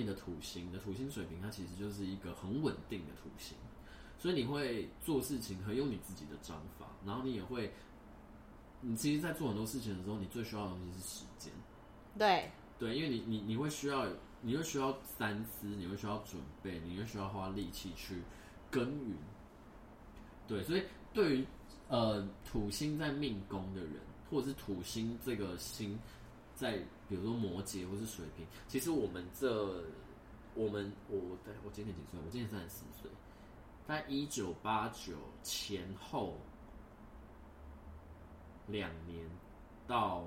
你的土星，的土星水平，它其实就是一个很稳定的土星，所以你会做事情很有你自己的章法，然后你也会，你其实，在做很多事情的时候，你最需要的东西是时间。对，对，因为你你你会需要，你会需要三思，你会需要准备，你会需要花力气去耕耘。对，所以对于呃土星在命宫的人，或者是土星这个星在。比如说摩羯或是水瓶，其实我们这我们我对我今年几岁？我今年三十四岁，在一九八九前后两年到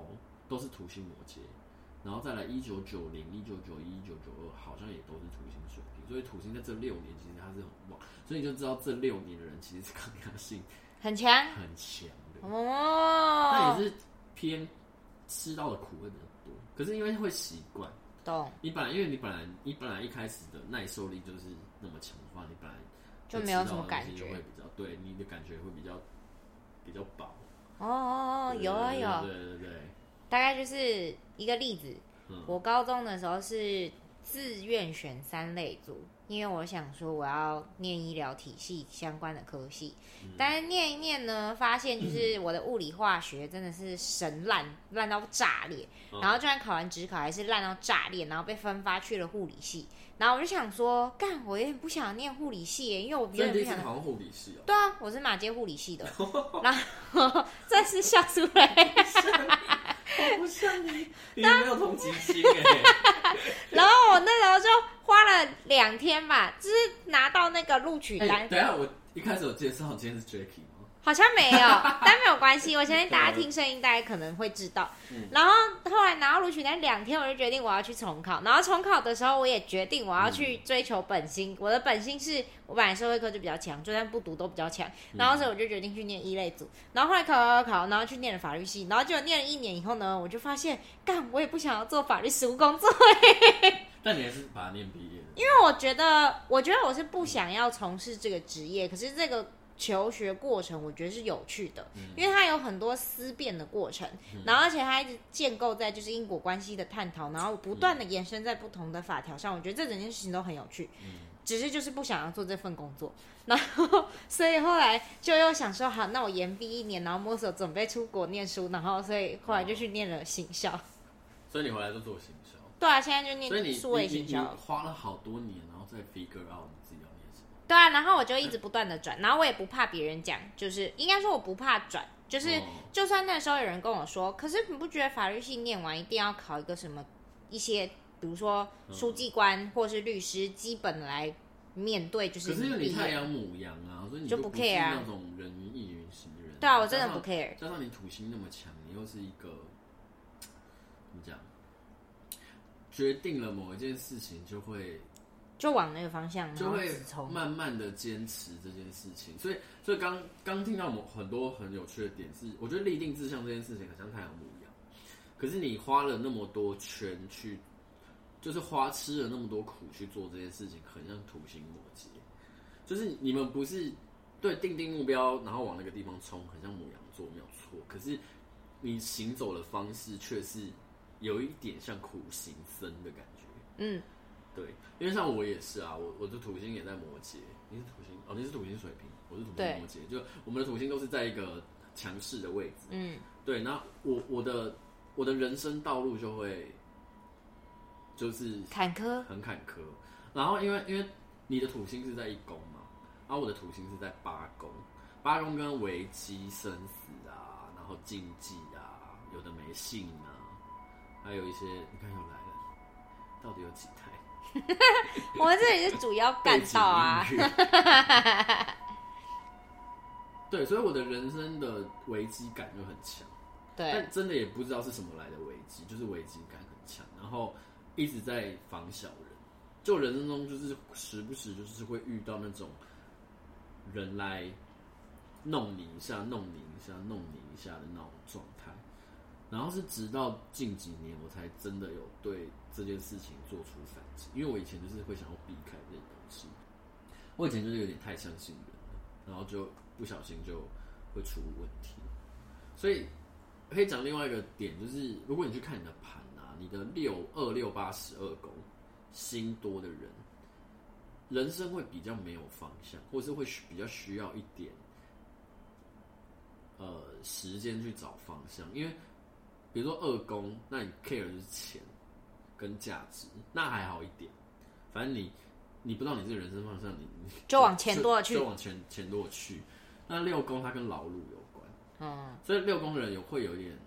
都是土星摩羯，然后再来一九九零、一九九一、一九九二，好像也都是土星水瓶，所以土星在这六年其实它是很旺，所以你就知道这六年的人其实是抗压性很强很强的哦，那也是偏吃到的苦会比较多。可是因为会习惯，懂？你本来因为你本来你本来一开始的耐受力就是那么强的话，你本来就没有什么感觉，会比较对你的感觉会比较比较饱。哦哦哦，有啊有，对对对，大概就是一个例子。嗯、我高中的时候是自愿选三类组。因为我想说我要念医疗体系相关的科系，嗯、但是念一念呢，发现就是我的物理化学真的是神烂烂到炸裂，嗯、然后就算考完职考还是烂到炸裂，然后被分发去了护理系，然后我就想说，干，我有点不想念护理系耶，因为我别人不想。好像护理系哦。对啊，我是马街护理系的，然后 这是笑出来。我不像你，你没有同情心哎。然后我那时候就花了两天吧，就是拿到那个录取单。欸、等下，我一开始有介绍，我今天是 Jacky。好像没有，但没有关系。我相信大家听声音，大家可能会知道。嗯、然后后来拿到录取那两天，我就决定我要去重考。然后重考的时候，我也决定我要去追求本心。嗯、我的本心是我本来社会科就比较强，就算不读都比较强。然后所以我就决定去念一类组。然后后来考考考，然后去念了法律系。然后就念了一年以后呢，我就发现，干，我也不想要做法律实务工作。但你还是把它念毕业了。因为我觉得，我觉得我是不想要从事这个职业。可是这个。求学过程我觉得是有趣的，嗯、因为它有很多思辨的过程，嗯、然后而且它一直建构在就是因果关系的探讨，然后不断的延伸在不同的法条上，我觉得这整件事情都很有趣。嗯、只是就是不想要做这份工作，然后所以后来就又想说，好，那我延毕一年，然后摸索准备出国念书，然后所以后来就去念了行销。所以你回来就做行销？对啊，现在就念数位行销，花了好多年，然后再 figure out。对啊，然后我就一直不断的转，然后我也不怕别人讲，就是应该说我不怕转，就是就算那时候有人跟我说，可是你不觉得法律系念完一定要考一个什么一些，比如说书记官或是律师，基本来面对就是。可是因为你太阳母羊啊，所以你就不 care 那种人云亦云型的人。对啊，我真的不 care。加上你土星那么强，你又是一个怎么讲，决定了某一件事情就会。就往那个方向，就会慢慢的坚持这件事情。所以，所以刚刚听到我们很多很有趣的点是，我觉得立定志向这件事情很像太阳木一样，可是你花了那么多圈去，就是花吃了那么多苦去做这件事情，很像土星摩羯。就是你们不是对定定目标，然后往那个地方冲，很像母羊座没有错。可是你行走的方式却是有一点像苦行僧的感觉。嗯。对，因为像我也是啊，我我的土星也在摩羯，你是土星？哦，你是土星水瓶，我是土星摩羯，就我们的土星都是在一个强势的位置，嗯，对，那我我的我的人生道路就会就是坎坷，很坎坷，然后因为因为你的土星是在一宫嘛，然后我的土星是在八宫，八宫跟危机生死啊，然后禁忌啊，有的没信啊，还有一些你看又来了，到底有几台？我们这里是主要干道啊，对，所以我的人生的危机感就很强，对，但真的也不知道是什么来的危机，就是危机感很强，然后一直在防小人，就人生中就是时不时就是会遇到那种人来弄你一下、弄你一下、弄你一下的那种状态。然后是直到近几年，我才真的有对这件事情做出反击。因为我以前就是会想要避开这些东西，我以前就是有点太相信人了，然后就不小心就会出问题。所以可以讲另外一个点，就是如果你去看你的盘啊，你的六二六八十二宫心多的人，人生会比较没有方向，或者是会比较需要一点呃时间去找方向。因为比如说二宫，那你 care 是钱跟价值，那还好一点。反正你你不知道你这个人生方向，你 就往前多了去，就往前前多了去。那六宫它跟劳碌有关，嗯，所以六宫人有会有一点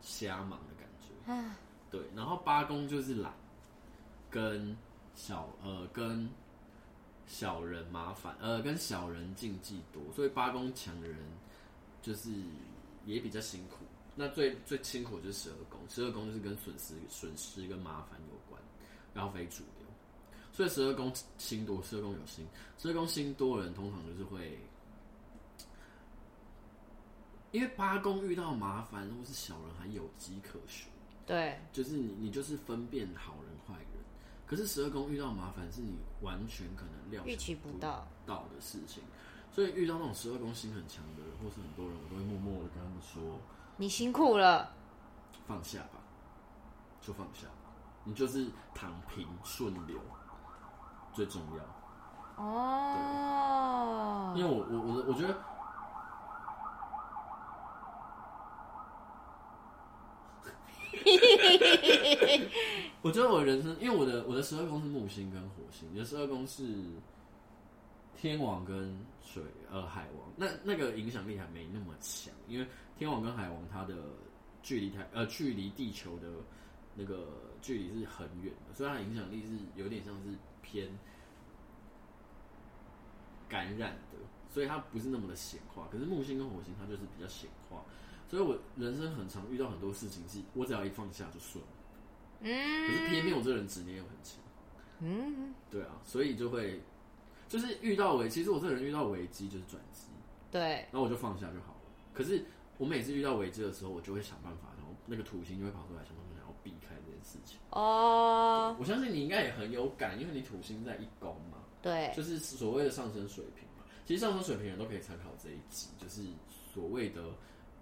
瞎忙的感觉，嗯，对。然后八宫就是懒，跟小呃跟小人麻烦，呃跟小人禁忌多，所以八宫强的人就是也比较辛苦。那最最辛苦就是十二宫，十二宫就是跟损失损失跟麻烦有关，然后非主流。所以十二宫星多，十二宫有星，十二宫星多的人通常就是会。因为八宫遇到麻烦或是小人还有迹可循，对，就是你你就是分辨好人坏人。可是十二宫遇到麻烦是你完全可能料预期不到到的事情，所以遇到那种十二宫心很强的人或是很多人，我都会默默的跟他们说：“你辛苦了，放下吧，就放下吧，你就是躺平顺流最重要。”哦，因为我我我我觉得。我觉得 我的人生，因为我的我的十二宫是木星跟火星，你的十二宫是天王跟水呃海王，那那个影响力还没那么强，因为天王跟海王它的距离太呃距离地球的那个距离是很远的，所以它的影响力是有点像是偏感染的，所以它不是那么的显化。可是木星跟火星它就是比较显化。所以我人生很常遇到很多事情，是我只要一放下就顺。嗯。可是偏偏我这个人执念又很强。嗯。对啊，所以就会，就是遇到危，其实我这个人遇到危机就是转机。对。然后我就放下就好了。可是我每次遇到危机的时候，我就会想办法，然后那个土星就会跑出来，想办法想要避开这件事情。哦。我相信你应该也很有感，因为你土星在一宫嘛。对。就是所谓的上升水平嘛。其实上升水平人都可以参考这一集，就是所谓的。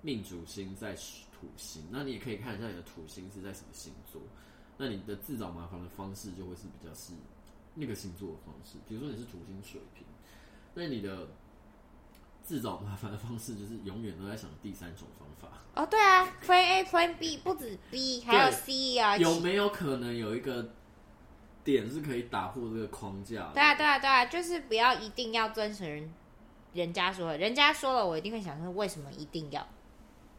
命主星在土星，那你也可以看一下你的土星是在什么星座，那你的自找麻烦的方式就会是比较是那个星座的方式。比如说你是土星水瓶，那你的自找麻烦的方式就是永远都在想第三种方法。哦，对啊，Plan A、Plan B 不止 B，还有 C 啊。有没有可能有一个点是可以打破这个框架？对啊，对啊，对啊，就是不要一定要遵循人家说的，人家说了，我一定会想说为什么一定要。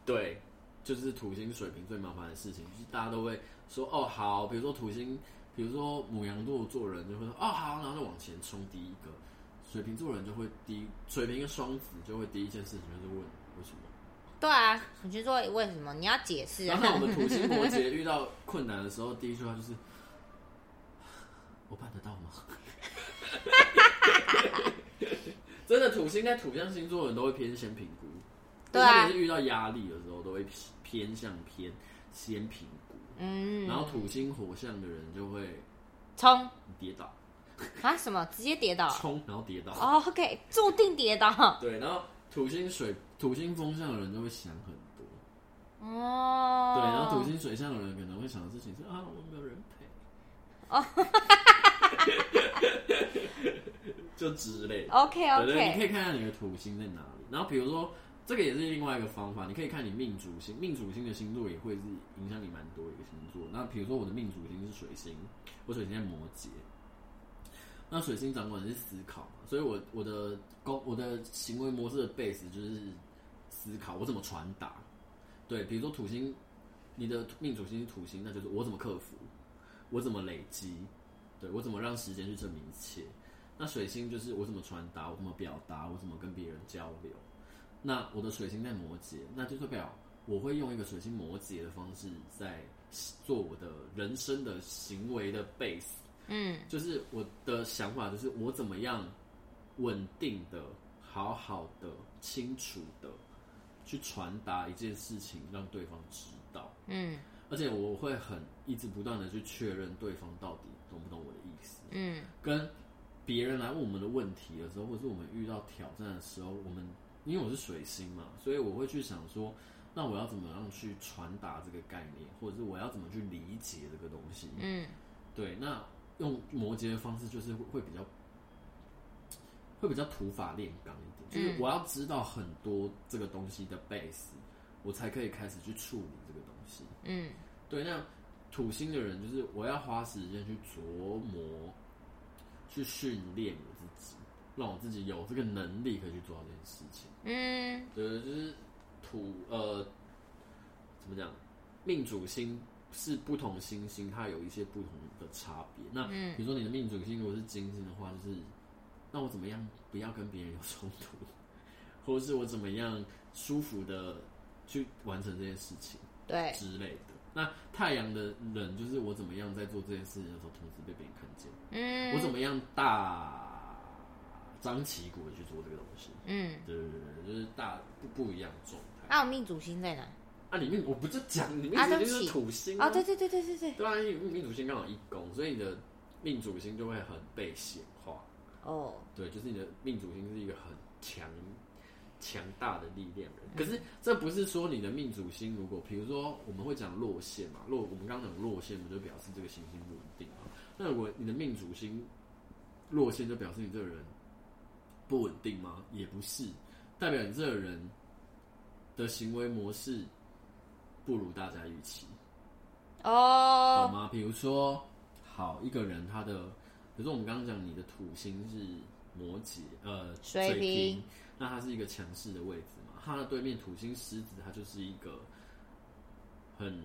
对，就是土星水平最麻烦的事情，就是大家都会说哦好，比如说土星，比如说母羊座做人就会说哦好，然后就往前冲第一个，水瓶座人就会第一，水瓶跟双子就会第一件事情就是问为什么？对啊，你去说为什么？你要解释。然后我们土星摩羯遇到困难的时候，第一句话就是我办得到吗？真的，土星在土象星座的人都会偏先评估。对啊，是遇到压力的时候，都会偏向偏先评估。嗯，然后土星火象的人就会冲跌倒啊？什么？直接跌倒？冲然后跌倒？哦，OK，注定跌倒。对，然后土星水土星风象的人就会想很多。哦，对，然后土星水象的人可能会想的事情是啊，我没有人陪。哦，就之类的。OK OK，对对，你可以看看你的土星在哪里。然后比如说。这个也是另外一个方法，你可以看你命主星，命主星的星座也会是影响你蛮多一个星座。那比如说我的命主星是水星，我水星在摩羯，那水星掌管的是思考，所以我我的工我的行为模式的 base 就是思考，我怎么传达。对，比如说土星，你的命主星是土星，那就是我怎么克服，我怎么累积，对，我怎么让时间去证明一切。那水星就是我怎么传达，我怎么表达，我怎么跟别人交流。那我的水星在摩羯，那就代表我会用一个水星摩羯的方式在做我的人生的行为的 base。嗯，就是我的想法就是我怎么样稳定的、好好的、清楚的去传达一件事情，让对方知道。嗯，而且我会很一直不断的去确认对方到底懂不懂我的意思。嗯，跟别人来问我们的问题的时候，或者是我们遇到挑战的时候，我们。因为我是水星嘛，所以我会去想说，那我要怎么样去传达这个概念，或者是我要怎么去理解这个东西？嗯，对，那用摩羯的方式就是会比较会比较土法炼钢一点，就是我要知道很多这个东西的 base，我才可以开始去处理这个东西。嗯，对，那土星的人就是我要花时间去琢磨，去训练我自己。让我自己有这个能力可以去做到这件事情。嗯，对，就是土呃，怎么讲？命主星是不同星星，它有一些不同的差别。那比如说你的命主星如果是金星的话，就是那我怎么样不要跟别人有冲突，或者是我怎么样舒服的去完成这件事情，对之类的。那太阳的人就是我怎么样在做这件事情的时候，同时被别人看见。嗯，我怎么样大。张旗鼓的去做这个东西，嗯，对对对，就是大不不一样的状态。那我命主星在哪？啊，里面我不就讲，里面主星是土星啊？对对对对对对。对啊，因为命主星刚好一宫，所以你的命主星就会很被显化。哦，对，就是你的命主星是一个很强强大的力量人。可是这不是说你的命主星，如果比如说我们会讲落线嘛，落我们刚刚讲落线，不就表示这个行星不稳定嘛？那如果你的命主星落线，就表示你这个人。不稳定吗？也不是，代表你这个人的行为模式不如大家预期哦，懂吗？比如说，好一个人，他的，比如说我们刚刚讲你的土星是摩羯，呃，水瓶，那他是一个强势的位置嘛？他的对面土星狮子，它就是一个很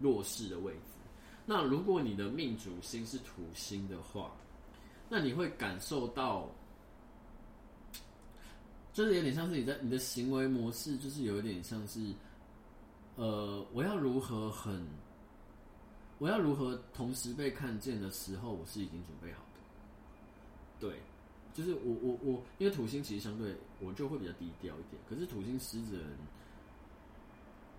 弱势的位置。那如果你的命主星是土星的话，那你会感受到。就是有点像是你在你的行为模式，就是有点像是，呃，我要如何很，我要如何同时被看见的时候，我是已经准备好的。对，就是我我我，因为土星其实相对我就会比较低调一点，可是土星狮子人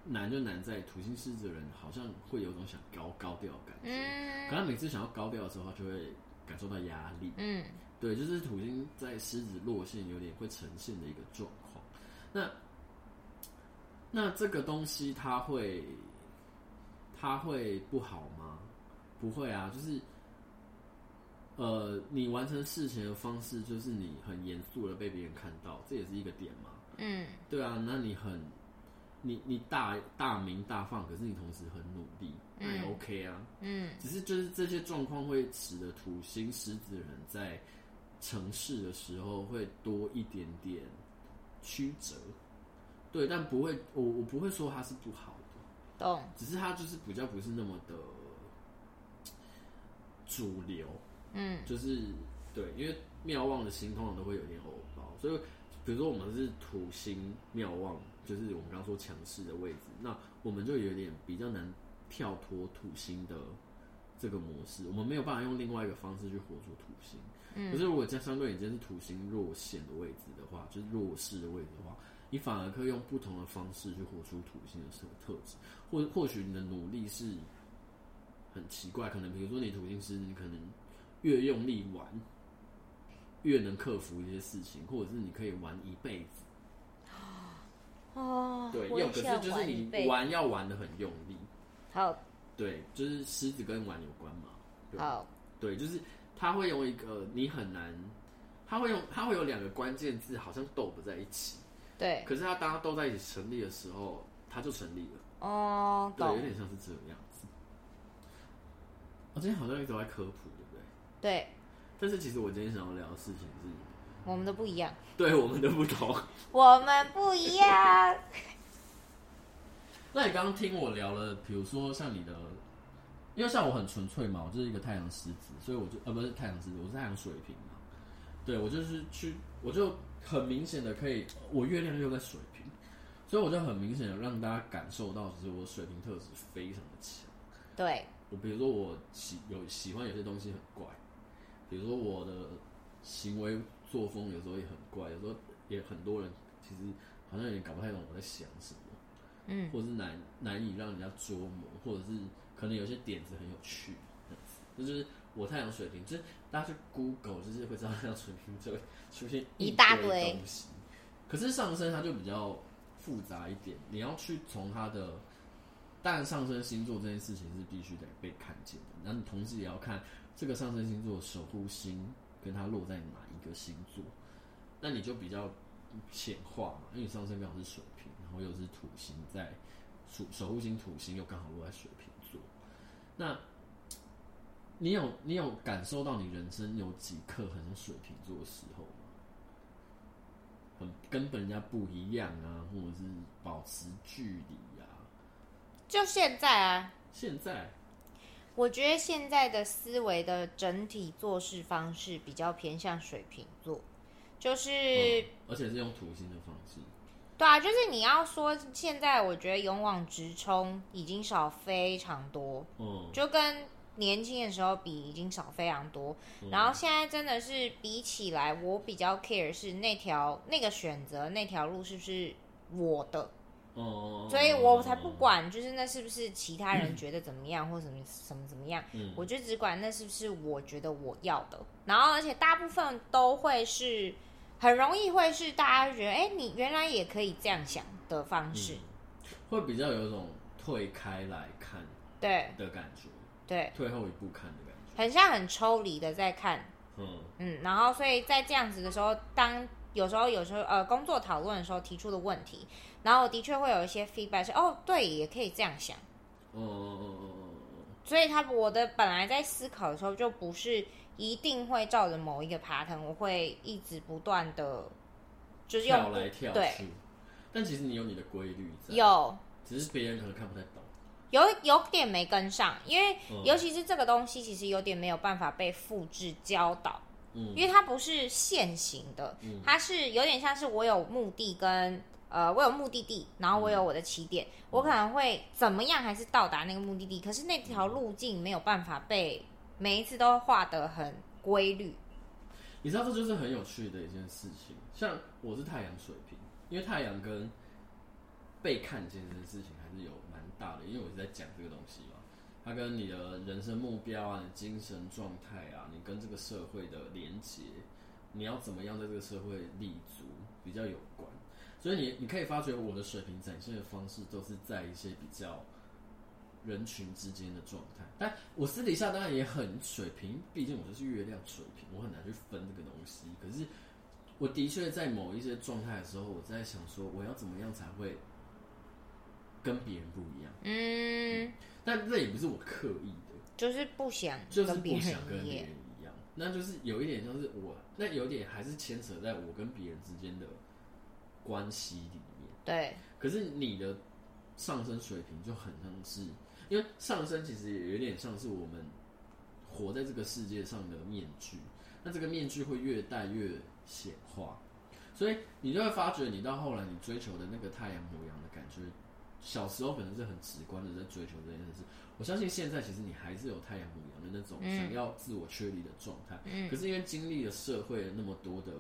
难就难在土星狮子人好像会有种想高高调的感觉，嗯，可他每次想要高调的时候，他就会感受到压力，嗯。对，就是土星在狮子落陷，有点会呈现的一个状况。那那这个东西，它会它会不好吗？不会啊，就是呃，你完成事情的方式，就是你很严肃的被别人看到，这也是一个点嘛。嗯，对啊，那你很你你大大名大放，可是你同时很努力，那也 OK 啊。嗯，只是就是这些状况会使得土星狮子的人在。城市的时候会多一点点曲折，对，但不会，我我不会说它是不好的，懂，只是它就是比较不是那么的主流，嗯，就是对，因为妙望的星通常都会有点偶包，所以比如说我们是土星妙望，就是我们刚刚说强势的位置，那我们就有点比较难跳脱土星的这个模式，我们没有办法用另外一个方式去活出土星。嗯，可是如果在相对你今天是土星弱线的位置的话，就是弱势的位置的话，你反而可以用不同的方式去活出土星的特特质，或或许你的努力是很奇怪，可能比如说你土星是，你可能越用力玩，越能克服一些事情，或者是你可以玩一辈子。哦，对，有可是就是你玩要玩的很用力。好，对，就是狮子跟玩有关嘛。好，对，就是。他会用一个你很难，他会用他会有两个关键字，好像都不在一起。对。可是他当他都在一起成立的时候，他就成立了。哦，对，有点像是这个样子。我、哦、今天好像一直在科普，对不对？对。但是其实我今天想要聊的事情是，我们的不一样。对，我们的不同。我们不一样。那你刚刚听我聊了，比如说像你的。因为像我很纯粹嘛，我就是一个太阳狮子，所以我就呃不是太阳狮子，我是太阳水瓶嘛。对，我就是去，我就很明显的可以，我月亮又在水瓶，所以我就很明显的让大家感受到，其实我水瓶特质非常的强。对，我比如说我喜有喜欢有些东西很怪，比如说我的行为作风有时候也很怪，有时候也很多人其实好像有点搞不太懂我在想什么，嗯，或者是难难以让人家捉摸，或者是。可能有些点子很有趣，这就是我太阳水瓶，就是大家去 Google 就是会知道太阳水瓶就会出现一大堆东西。可是上升它就比较复杂一点，你要去从它的，但上升星座这件事情是必须得被看见的，那你同时也要看这个上升星座守护星跟它落在哪一个星座，那你就比较显化嘛，因为你上升刚好是水瓶，然后又是土星在守守护星土星又刚好落在水瓶座，那你有你有感受到你人生有几刻很像水瓶座的时候吗？很跟本人家不一样啊，或者是保持距离啊。就现在啊，现在，我觉得现在的思维的整体做事方式比较偏向水瓶座，就是、嗯，而且是用土星的方式。对啊，就是你要说现在，我觉得勇往直冲已经少非常多，嗯，就跟。年轻的时候比已经少非常多，嗯，然后现在真的是比起来，我比较 care 是那条那个选择那条路是不是我的，哦，所以我才不管，就是那是不是其他人 觉得怎么样，嗯，或什么什么怎么样，嗯，我就只管那是不是我觉得我要的，然后而且大部分都会是很容易会是大家觉得，哎，你原来也可以这样想的方式，嗯，会比较有一种退开来看对。的感觉。对，退后一步看的感觉，很像很抽离的在看，嗯。嗯，然后所以在这样子的时候，当有时候有时候呃工作讨论的时候提出的问题，然后的确会有一些 feedback 是哦，对，也可以这样想，嗯嗯嗯嗯嗯，所以他我的本来在思考的时候就不是一定会照着某一个 pattern，我会一直不断的就是用跳来跳去，对，但其实你有你的规律在，有，只是别人可能看不太懂。有有点没跟上，因为尤其是这个东西，其实有点没有办法被复制教导，嗯，因为它不是现行的，嗯，它是有点像是我有目的跟呃，我有目的地，然后我有我的起点，嗯，我可能会怎么样还是到达那个目的地，可是那条路径没有办法被每一次都画得很规律。你知道这就是很有趣的一件事情，像我是太阳水平，因为太阳跟被看见这件事情还是有蛮。大的，因为我是在讲这个东西嘛，它跟你的人生目标啊、你精神状态啊、你跟这个社会的连接，你要怎么样在这个社会立足比较有关。所以你你可以发觉我的水平展现的方式都是在一些比较人群之间的状态，但我私底下当然也很水平，毕竟我就是月亮水平，我很难去分这个东西。可是我的确在某一些状态的时候，我在想说，我要怎么样才会。跟别人不一样，嗯，但这也不是我刻意的，就是不想，就是不想跟别人一样，那就是有一点像是我，那有点还是牵扯在我跟别人之间的关系里面。对，可是你的上升水平就很像是，因为上升其实也有点像是我们活在这个世界上的面具，那这个面具会越戴越显化，所以你就会发觉，你到后来你追求的那个太阳牡羊的感觉。小时候可能是很直观的在追求这件事，我相信现在其实你还是有太阳母羊的那种想要自我确立的状态。嗯，可是因为经历了社会那么多的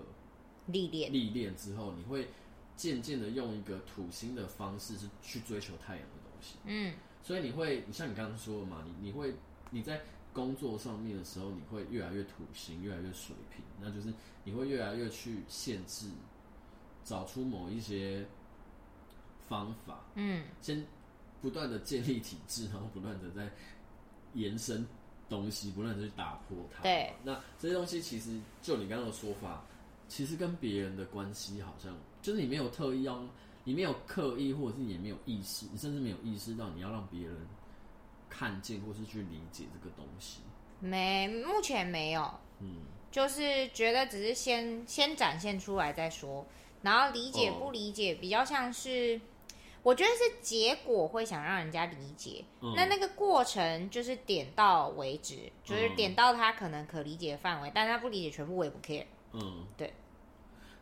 历练，历练之后，你会渐渐的用一个土星的方式是去追求太阳的东西。嗯，所以你会，你像你刚刚说的嘛，你你会你在工作上面的时候，你会越来越土星，越来越水平，那就是你会越来越去限制，找出某一些。方法，嗯，先不断的建立体制，然后不断的在延伸东西，不断的去打破它。对，那这些东西其实就你刚刚的说法，其实跟别人的关系好像就是你没有特意要，你没有刻意，或者是你也没有意识，你甚至没有意识到你要让别人看见或是去理解这个东西。没，目前没有，嗯，就是觉得只是先先展现出来再说，然后理解不理解，比较像是。我觉得是结果会想让人家理解，嗯、那那个过程就是点到为止，嗯、就是点到他可能可理解的范围，但他不理解全部我也不 care。嗯，对。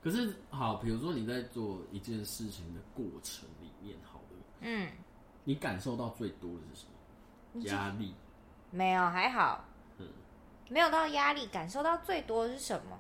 可是好，比如说你在做一件事情的过程里面，好了，嗯，你感受到最多的是什么？压力？没有，还好。嗯，没有到压力，感受到最多的是什么？